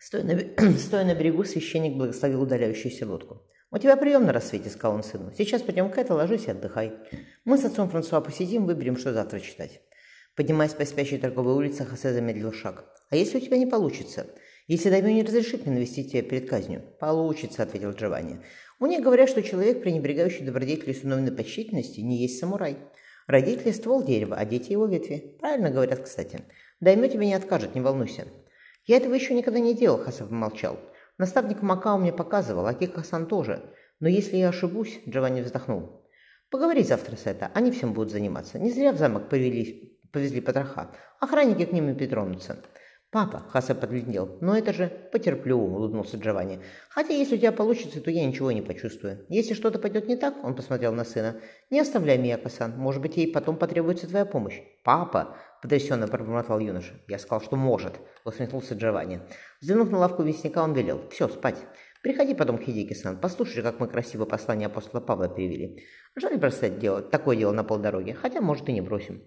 Стоя на, стоя на берегу, священник благословил удаляющуюся лодку. «У тебя прием на рассвете», — сказал он сыну. «Сейчас пойдем к это, ложись и отдыхай. Мы с отцом Франсуа посидим, выберем, что завтра читать». Поднимаясь по спящей торговой улице, Хосе замедлил шаг. «А если у тебя не получится? Если Даймё не разрешит мне навестить тебя перед казнью?» «Получится», — ответил Джованни. «У них говорят, что человек, пренебрегающий добродетелью с уновной почтительности, не есть самурай. Родители – ствол дерева, а дети – его ветви. Правильно говорят, кстати. Даймё тебе не откажет, не волнуйся». «Я этого еще никогда не делал», — Хасан помолчал. Наставник Макао мне показывал, а Кик-Хасан тоже. Но если я ошибусь, Джованни вздохнул. Поговори завтра с это, они всем будут заниматься. Не зря в замок повели, повезли потроха. Охранники к ним и притронутся. «Папа», — Хаса подлетел, — «но это же потерплю», — улыбнулся Джованни. «Хотя если у тебя получится, то я ничего не почувствую. Если что-то пойдет не так», — он посмотрел на сына, — «не оставляй меня, Касан. Может быть, ей потом потребуется твоя помощь». «Папа», — потрясенно пробормотал юноша. «Я сказал, что может», — усмехнулся Джованни. Взглянув на лавку мясника, он велел. «Все, спать. Приходи потом к Хидеки-сан, послушай, как мы красиво послание апостола Павла перевели. Жаль бросать дело, такое дело на полдороги, хотя, может, и не бросим».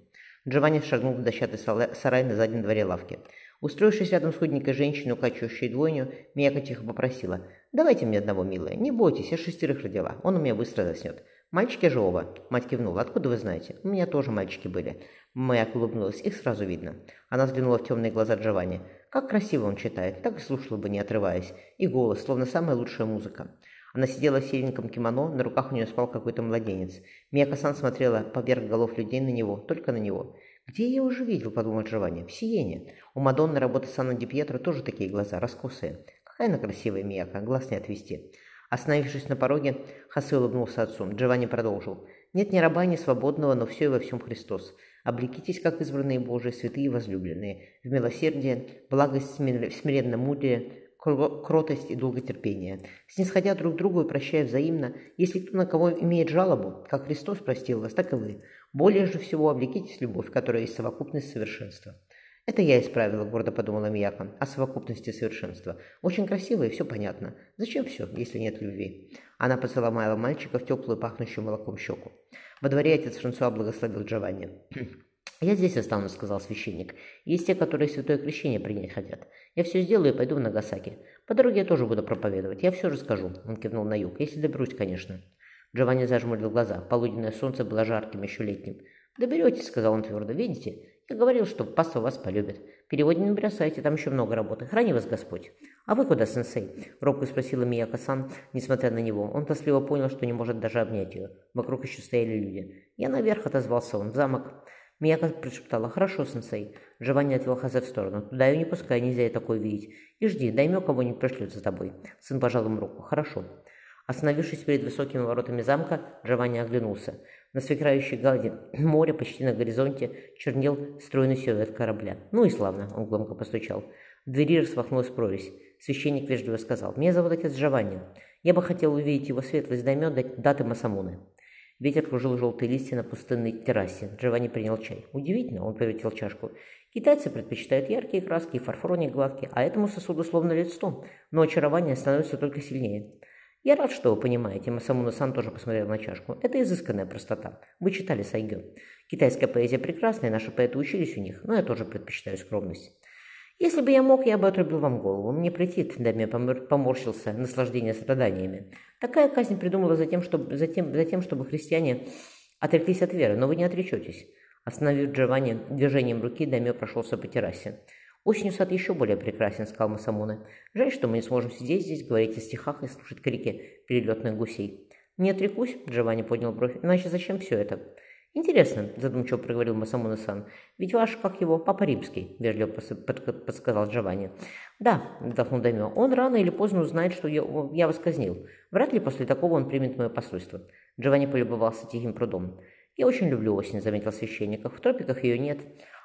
Джованни шагнул в дощатый сарай на заднем дворе лавки. Устроившись рядом с худенькой женщиной, укачивающей двойню, Мияка тихо попросила. «Давайте мне одного, милая. Не бойтесь, я шестерых родила. Он у меня быстро заснет. Мальчики же оба». Мать кивнула. «Откуда вы знаете? У меня тоже мальчики были». Маяк улыбнулась. Их сразу видно. Она взглянула в темные глаза Джованни. Как красиво он читает. Так и слушала бы, не отрываясь. И голос, словно самая лучшая музыка. Она сидела в сереньком кимоно, на руках у нее спал какой-то младенец. Мияка-сан смотрела поверх голов людей на него, только на него. «Где я уже видел?» – подумал Джованни. «В Сиене. У Мадонны работы Санна Ди Пьетро тоже такие глаза, раскосые. Какая она красивая, Мияка, глаз не отвести». Остановившись на пороге, Хосе улыбнулся отцу. Джованни продолжил. «Нет ни раба, ни свободного, но все и во всем Христос. Облекитесь, как избранные Божии, святые и возлюбленные, в милосердие, благость, смиренно мудрее, кротость и долготерпение, снисходя друг другу и прощая взаимно, если кто на кого имеет жалобу, как Христос простил вас, так и вы. Более же всего облекитесь любовь, которая есть совокупность совершенства. Это я исправила, гордо подумала Мияка, о совокупности совершенства. Очень красиво и все понятно. Зачем все, если нет любви? Она поцеловала мальчика в теплую, пахнущую молоком щеку. Во дворе отец Франсуа благословил Джованни. «Я здесь останусь», — сказал священник. «Есть те, которые святое крещение принять хотят. Я все сделаю и пойду в Нагасаки. По дороге я тоже буду проповедовать. Я все расскажу», — он кивнул на юг. «Если доберусь, конечно». Джованни зажмурил глаза. Полуденное солнце было жарким, еще летним. «Доберетесь», — сказал он твердо. «Видите? Я говорил, что паства вас полюбит. Переводе не бросайте, там еще много работы. Храни вас Господь». «А вы куда, сенсей?» — робко спросила Мияка-сан, несмотря на него. Он тоскливо понял, что не может даже обнять ее. Вокруг еще стояли люди. «Я наверх», — отозвался он, — «в замок». Мияка прошептала. «Хорошо, сенсей». Джованни отвел Хазе в сторону. «Туда ее не пускай, нельзя ей такое видеть. И жди, даймё кого-нибудь пришлют за тобой». Сын пожал ему руку. «Хорошо». Остановившись перед высокими воротами замка, Джованни оглянулся. На сверкающей глади моря почти на горизонте чернел стройный силуэт корабля. «Ну и славно», — он громко постучал. В двери распахнулась прорезь. Священник вежливо сказал, «Меня зовут отец Джованни. Я бы хотел увидеть его светлость даймё даты Масамуны». Ветер кружил желтые листья на пустынной террасе. Джованни принял чай. Удивительно, он повертел чашку. Китайцы предпочитают яркие краски и фарфор не гладкий, а этому сосуду словно лет сто, но очарование становится только сильнее. Я рад, что вы понимаете, Масамуна-сан тоже посмотрел на чашку. Это изысканная простота. Вы читали Сайгё. Китайская поэзия прекрасная, наши поэты учились у них, но я тоже предпочитаю скромность. Если бы я мог, я бы отрубил вам голову. Мне претит, Даме поморщился, наслаждение страданиями. Такая казнь придумала за тем, чтобы, за, тем, за тем, чтобы христиане отреклись от веры, но вы не отречетесь. Остановив Джованни движением руки, Даме прошелся по террасе. «Осенью сад еще более прекрасен», — сказал Масамуна. «Жаль, что мы не сможем сидеть здесь, говорить о стихах и слушать крики перелетных гусей». «Не отрекусь», — Джованни поднял бровь, — «иначе зачем все это?» «Интересно», — задумчиво проговорил Масамуна-сан. «Ведь ваш, как его, папа римский», — вежливо подсказал Джованни. «Да», — вздохнул Дамио, — «он рано или поздно узнает, что я, я вас казнил. Вряд ли после такого он примет мое посольство». Джованни полюбовался тихим прудом. «Я очень люблю осень», — заметил священников. «В тропиках ее нет.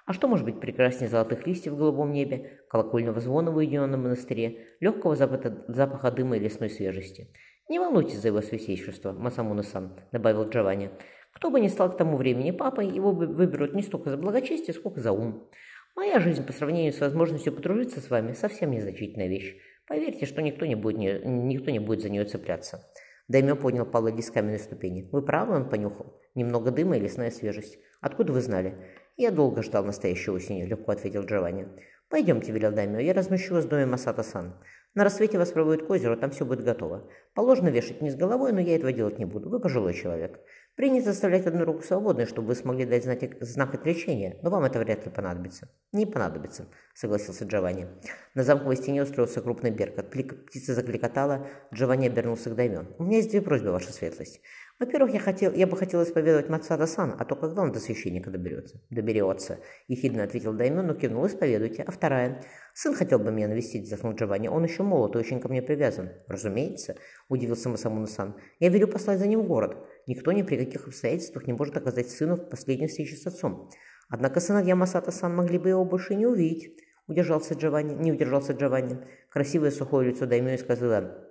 А что может быть прекраснее золотых листьев в голубом небе, колокольного звона в уединенном монастыре, легкого запаха, запаха дыма и лесной свежести? «Не волнуйтесь за его святейшество, Масамуна-сан», — добавил Джованни. «Кто бы ни стал к тому времени папой, его выберут не столько за благочестие, сколько за ум. Моя жизнь по сравнению с возможностью подружиться с вами совсем незначительная вещь. Поверьте, что никто не будет, не, никто не будет за нее цепляться». Даймё поднял палоги с каменной ступени. «Вы правы?» – он понюхал. «Немного дыма и лесная свежесть. Откуда вы знали?» «Я долго ждал настоящей осени», — легко ответил Джованни. «Пойдемте», — велел Даймё, — «я размещу вас в доме Масата-сан. На рассвете вас проводят к озеру, там все будет готово. Положено вешать вниз головой, но я этого делать не буду. Вы пожилой человек. Принято оставлять одну руку свободной, чтобы вы смогли дать знак, знак отречения, но вам это вряд ли понадобится. Не понадобится, согласился Джованни. На замковой стене устроился крупный беркот. Птица закликотала, Джованни обернулся к Даймен. У меня есть две просьбы, ваша светлость. Во-первых, я, хотел, я бы хотел исповедовать Мацада-сан, а то когда он до священника доберется? Доберется, ехидно ответил Даймен, но кивнул, исповедуйте. А вторая? Сын хотел бы меня навестить, вздохнул Джованни. Он еще молод и очень ко мне привязан. Разумеется, удивился Масамуна-сан. Я велю послать за ним в город. Никто ни при каких обстоятельствах не может оказать сыну в последней встрече с отцом. Однако сыновья Масата-сан могли бы его больше не увидеть. Удержался Джованни, не удержался Джованни. Красивое сухое лицо Даймё исказило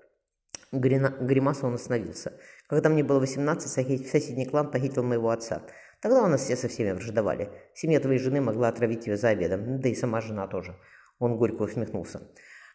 гримаса, он остановился. Когда мне было 18, соседний клан похитил моего отца. Тогда у нас все со всеми враждовали. Семья твоей жены могла отравить тебя за обедом, да и сама жена тоже. Он горько усмехнулся.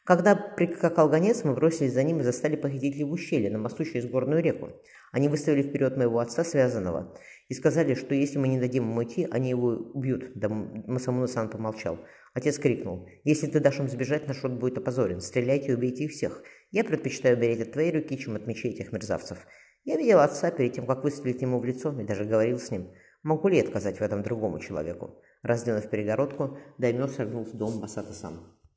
Когда прикакал гонец, мы бросились за ним и застали похитителей в ущелье, на мосту через горную реку. Они выставили вперед моего отца, связанного, и сказали, что если мы не дадим ему уйти, они его убьют. Да Масамуна-сан помолчал. Отец крикнул, «Если ты дашь им сбежать, наш род будет опозорен. Стреляйте и убейте их всех. Я предпочитаю умереть от твоей руки, чем от мечей этих мерзавцев». Я видел отца перед тем, как выстрелить ему в лицо, и даже говорил с ним. Могу ли отказать в этом другому человеку? Раздвинув перегородку, Даймё шагнул в дом Масата сам.